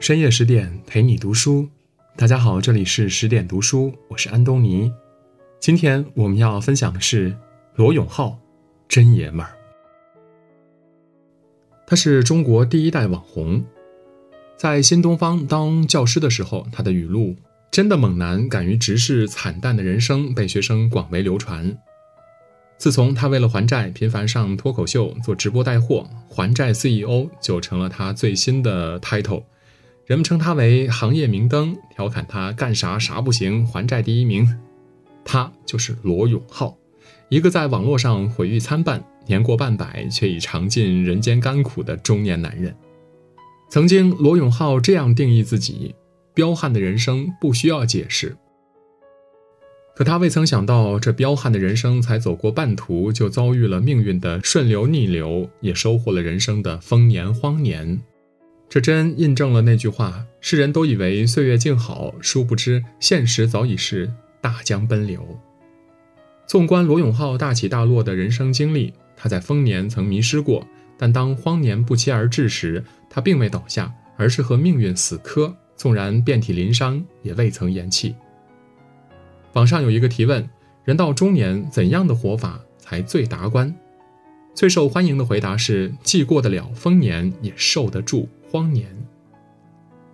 深夜十点陪你读书，大家好，这里是十点读书，我是安东尼。今天我们要分享的是罗永浩，真爷们儿。他是中国第一代网红，在新东方当教师的时候，他的语录“真的猛男，敢于直视惨淡的人生”被学生广为流传。自从他为了还债频繁上脱口秀做直播带货，还债 CEO 就成了他最新的 title。人们称他为行业明灯，调侃他干啥啥不行，还债第一名。他就是罗永浩，一个在网络上毁誉参半、年过半百却已尝尽人间甘苦的中年男人。曾经，罗永浩这样定义自己：彪悍的人生不需要解释。可他未曾想到，这彪悍的人生才走过半途，就遭遇了命运的顺流逆流，也收获了人生的丰年荒年。这真印证了那句话：世人都以为岁月静好，殊不知现实早已是大江奔流。纵观罗永浩大起大落的人生经历，他在丰年曾迷失过，但当荒年不期而至时，他并未倒下，而是和命运死磕，纵然遍体鳞伤，也未曾言弃。网上有一个提问：人到中年，怎样的活法才最达观？最受欢迎的回答是：既过得了丰年，也受得住。荒年。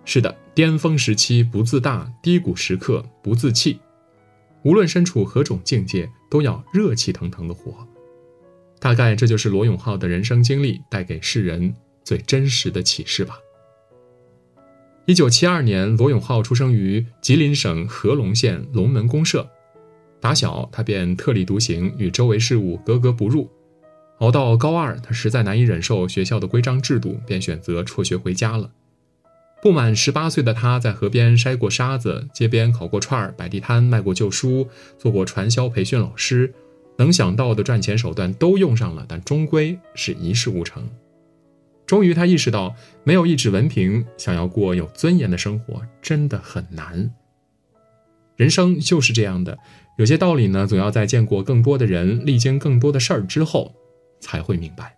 是的，巅峰时期不自大，低谷时刻不自弃。无论身处何种境界，都要热气腾腾的活。大概这就是罗永浩的人生经历带给世人最真实的启示吧。一九七二年，罗永浩出生于吉林省合隆县龙门公社。打小他便特立独行，与周围事物格格不入。熬到高二，他实在难以忍受学校的规章制度，便选择辍学回家了。不满十八岁的他，在河边筛过沙子，街边烤过串儿，摆地摊卖过旧书，做过传销培训老师，能想到的赚钱手段都用上了，但终归是一事无成。终于，他意识到，没有一纸文凭，想要过有尊严的生活，真的很难。人生就是这样的，有些道理呢，总要在见过更多的人，历经更多的事儿之后。才会明白，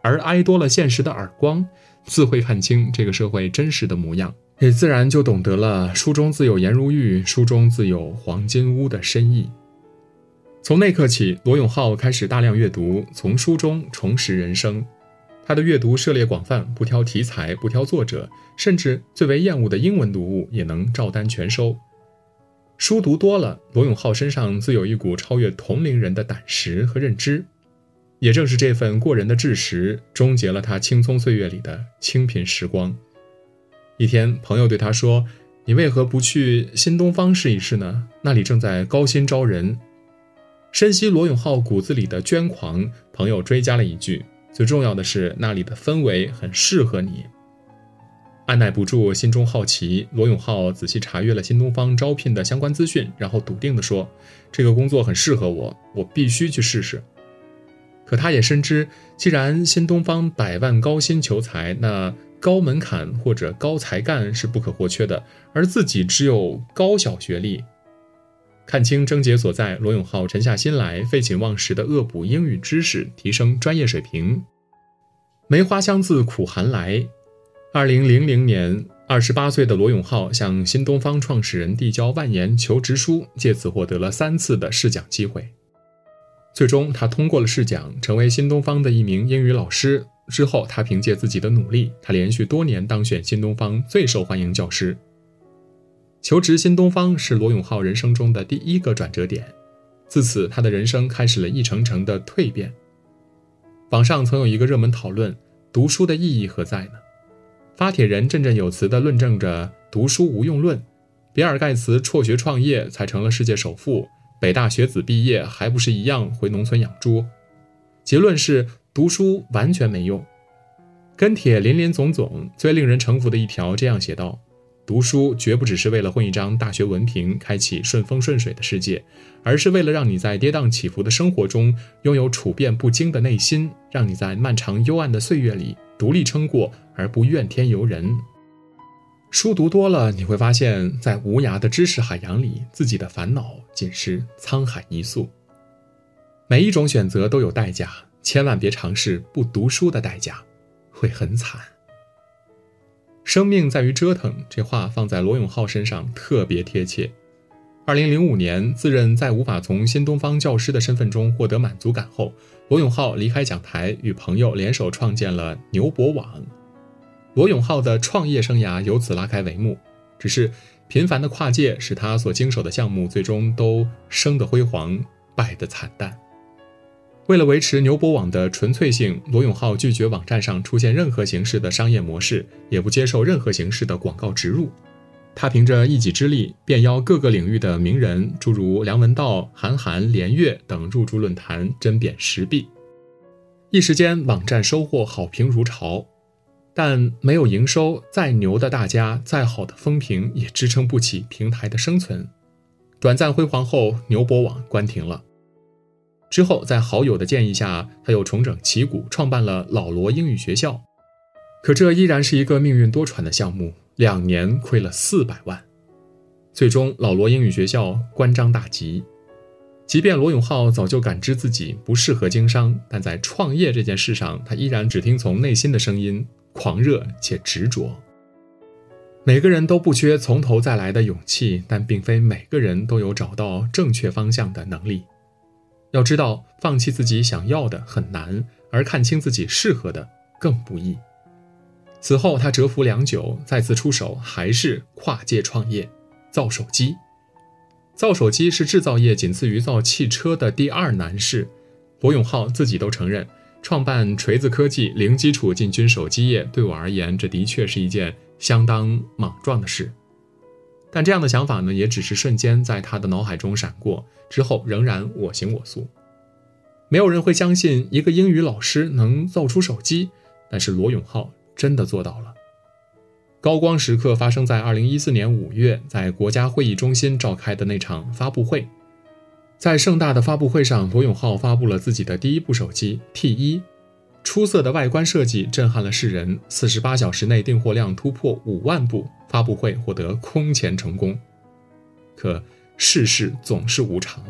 而挨多了现实的耳光，自会看清这个社会真实的模样，也自然就懂得了“书中自有颜如玉，书中自有黄金屋”的深意。从那刻起，罗永浩开始大量阅读，从书中重拾人生。他的阅读涉猎广泛，不挑题材，不挑作者，甚至最为厌恶的英文读物也能照单全收。书读多了，罗永浩身上自有一股超越同龄人的胆识和认知。也正是这份过人的智识，终结了他青葱岁月里的清贫时光。一天，朋友对他说：“你为何不去新东方试一试呢？那里正在高薪招人。”深悉罗永浩骨子里的捐狂，朋友追加了一句：“最重要的是，那里的氛围很适合你。”按耐不住心中好奇，罗永浩仔细查阅了新东方招聘的相关资讯，然后笃定地说：“这个工作很适合我，我必须去试试。”可他也深知，既然新东方百万高薪求才，那高门槛或者高才干是不可或缺的，而自己只有高小学历。看清症结所在，罗永浩沉下心来，废寝忘食地恶补英语知识，提升专业水平。梅花香自苦寒来。二零零零年，二十八岁的罗永浩向新东方创始人递交万言求职书，借此获得了三次的试讲机会。最终，他通过了试讲，成为新东方的一名英语老师。之后，他凭借自己的努力，他连续多年当选新东方最受欢迎教师。求职新东方是罗永浩人生中的第一个转折点，自此，他的人生开始了一程程的蜕变。网上曾有一个热门讨论：读书的意义何在呢？发帖人振振有词地论证着读书无用论，比尔盖茨辍学创业才成了世界首富。北大学子毕业还不是一样回农村养猪？结论是读书完全没用。跟帖林林总总，最令人臣服的一条这样写道：读书绝不只是为了混一张大学文凭，开启顺风顺水的世界，而是为了让你在跌宕起伏的生活中拥有处变不惊的内心，让你在漫长幽暗的岁月里独立撑过，而不怨天尤人。书读多了，你会发现在无涯的知识海洋里，自己的烦恼仅是沧海一粟。每一种选择都有代价，千万别尝试不读书的代价。会很惨。生命在于折腾，这话放在罗永浩身上特别贴切。二零零五年，自认再无法从新东方教师的身份中获得满足感后，罗永浩离开讲台，与朋友联手创建了牛博网。罗永浩的创业生涯由此拉开帷幕。只是频繁的跨界，使他所经手的项目最终都生得辉煌，败得惨淡。为了维持牛博网的纯粹性，罗永浩拒绝网站上出现任何形式的商业模式，也不接受任何形式的广告植入。他凭着一己之力，便邀各个领域的名人，诸如梁文道、韩寒、连岳等入驻论坛，针砭时弊。一时间，网站收获好评如潮。但没有营收，再牛的大家，再好的风评，也支撑不起平台的生存。短暂辉煌后，牛博网关停了。之后，在好友的建议下，他又重整旗鼓，创办了老罗英语学校。可这依然是一个命运多舛的项目，两年亏了四百万。最终，老罗英语学校关张大吉。即便罗永浩早就感知自己不适合经商，但在创业这件事上，他依然只听从内心的声音。狂热且执着。每个人都不缺从头再来的勇气，但并非每个人都有找到正确方向的能力。要知道，放弃自己想要的很难，而看清自己适合的更不易。此后，他蛰伏良久，再次出手还是跨界创业，造手机。造手机是制造业仅次于造汽车的第二难事。罗永浩自己都承认。创办锤子科技，零基础进军手机业，对我而言，这的确是一件相当莽撞的事。但这样的想法呢，也只是瞬间在他的脑海中闪过，之后仍然我行我素。没有人会相信一个英语老师能造出手机，但是罗永浩真的做到了。高光时刻发生在二零一四年五月，在国家会议中心召开的那场发布会。在盛大的发布会上，罗永浩发布了自己的第一部手机 T 一，出色的外观设计震撼了世人。四十八小时内订货量突破五万部，发布会获得空前成功。可世事总是无常，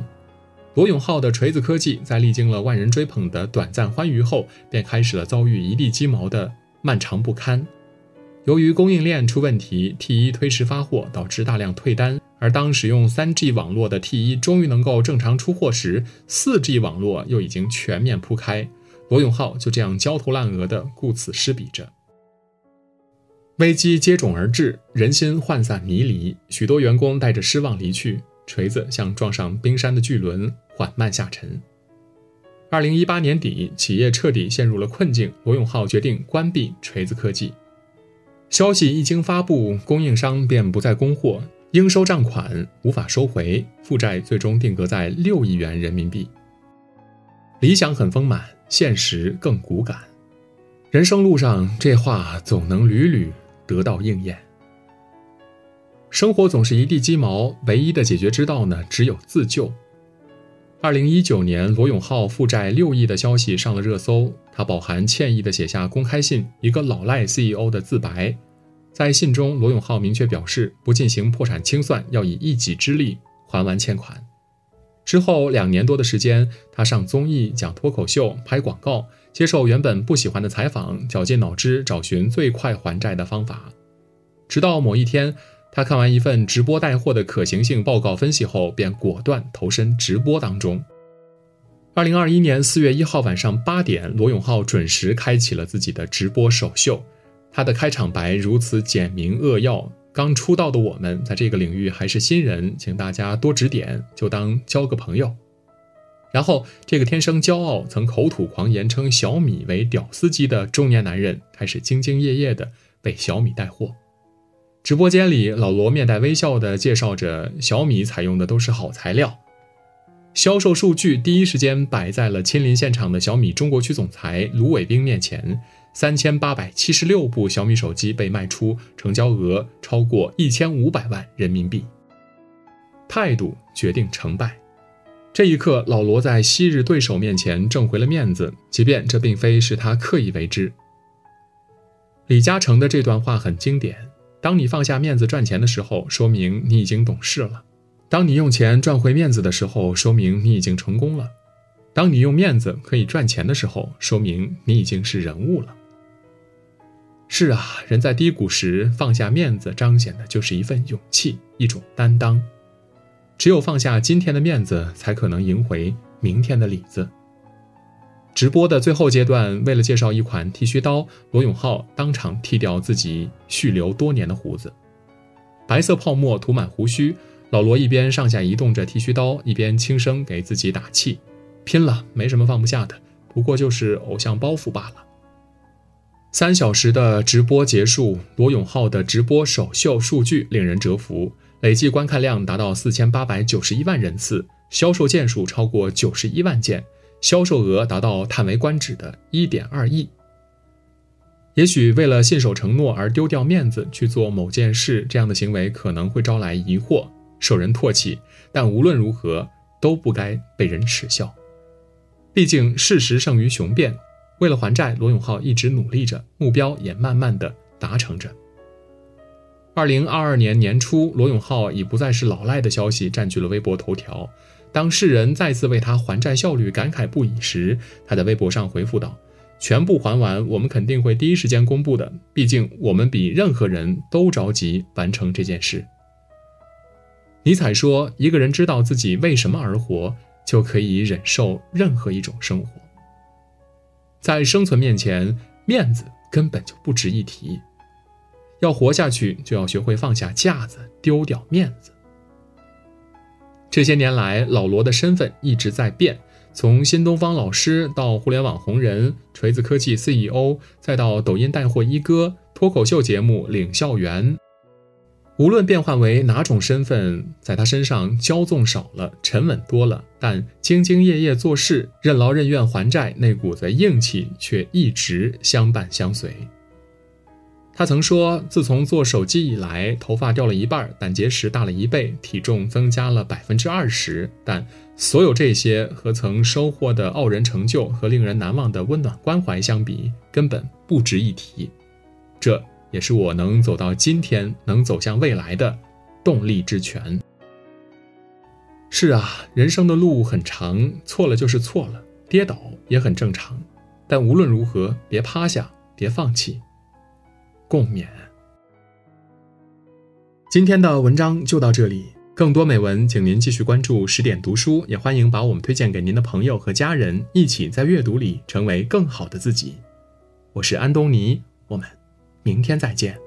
罗永浩的锤子科技在历经了万人追捧的短暂欢愉后，便开始了遭遇一地鸡毛的漫长不堪。由于供应链出问题，T 一推迟发货，导致大量退单。而当使用 3G 网络的 T1 终于能够正常出货时，4G 网络又已经全面铺开，罗永浩就这样焦头烂额的顾此失彼着。危机接踵而至，人心涣散迷离，许多员工带着失望离去，锤子像撞上冰山的巨轮，缓慢下沉。2018年底，企业彻底陷入了困境，罗永浩决定关闭锤子科技。消息一经发布，供应商便不再供货。应收账款无法收回，负债最终定格在六亿元人民币。理想很丰满，现实更骨感。人生路上，这话总能屡屡得到应验。生活总是一地鸡毛，唯一的解决之道呢，只有自救。二零一九年，罗永浩负债六亿的消息上了热搜，他饱含歉意的写下公开信，一个老赖 CEO 的自白。在信中，罗永浩明确表示不进行破产清算，要以一己之力还完欠款。之后两年多的时间，他上综艺、讲脱口秀、拍广告，接受原本不喜欢的采访，绞尽脑汁找寻最快还债的方法。直到某一天，他看完一份直播带货的可行性报告分析后，便果断投身直播当中。二零二一年四月一号晚上八点，罗永浩准时开启了自己的直播首秀。他的开场白如此简明扼要，刚出道的我们在这个领域还是新人，请大家多指点，就当交个朋友。然后，这个天生骄傲、曾口吐狂言称小米为“屌丝机”的中年男人，开始兢兢业业地为小米带货。直播间里，老罗面带微笑地介绍着小米采用的都是好材料，销售数据第一时间摆在了亲临现场的小米中国区总裁卢伟冰面前。三千八百七十六部小米手机被卖出，成交额超过一千五百万人民币。态度决定成败。这一刻，老罗在昔日对手面前挣回了面子，即便这并非是他刻意为之。李嘉诚的这段话很经典：当你放下面子赚钱的时候，说明你已经懂事了；当你用钱赚回面子的时候，说明你已经成功了；当你用面子可以赚钱的时候，说明你已经是人物了。是啊，人在低谷时放下面子，彰显的就是一份勇气，一种担当。只有放下今天的面子，才可能赢回明天的里子。直播的最后阶段，为了介绍一款剃须刀，罗永浩当场剃掉自己蓄留多年的胡子，白色泡沫涂满胡须。老罗一边上下移动着剃须刀，一边轻声给自己打气：“拼了，没什么放不下的，不过就是偶像包袱罢了。”三小时的直播结束，罗永浩的直播首秀数据令人折服，累计观看量达到四千八百九十一万人次，销售件数超过九十一万件，销售额达到叹为观止的一点二亿。也许为了信守承诺而丢掉面子去做某件事，这样的行为可能会招来疑惑。受人唾弃，但无论如何都不该被人耻笑。毕竟事实胜于雄辩。为了还债，罗永浩一直努力着，目标也慢慢的达成着。二零二二年年初，罗永浩已不再是老赖的消息占据了微博头条。当世人再次为他还债效率感慨不已时，他在微博上回复道：“全部还完，我们肯定会第一时间公布的。毕竟我们比任何人都着急完成这件事。”尼采说：“一个人知道自己为什么而活，就可以忍受任何一种生活。在生存面前，面子根本就不值一提。要活下去，就要学会放下架子，丢掉面子。”这些年来，老罗的身份一直在变，从新东方老师到互联网红人、锤子科技 CEO，再到抖音带货一哥、脱口秀节目领笑员。无论变换为哪种身份，在他身上骄纵少了，沉稳多了，但兢兢业业做事、任劳任怨还债那股子硬气却一直相伴相随。他曾说，自从做手机以来，头发掉了一半，胆结石大了一倍，体重增加了百分之二十，但所有这些和曾收获的傲人成就和令人难忘的温暖关怀相比，根本不值一提。这。也是我能走到今天，能走向未来的动力之泉。是啊，人生的路很长，错了就是错了，跌倒也很正常。但无论如何，别趴下，别放弃，共勉。今天的文章就到这里，更多美文，请您继续关注十点读书，也欢迎把我们推荐给您的朋友和家人，一起在阅读里成为更好的自己。我是安东尼，我们。明天再见。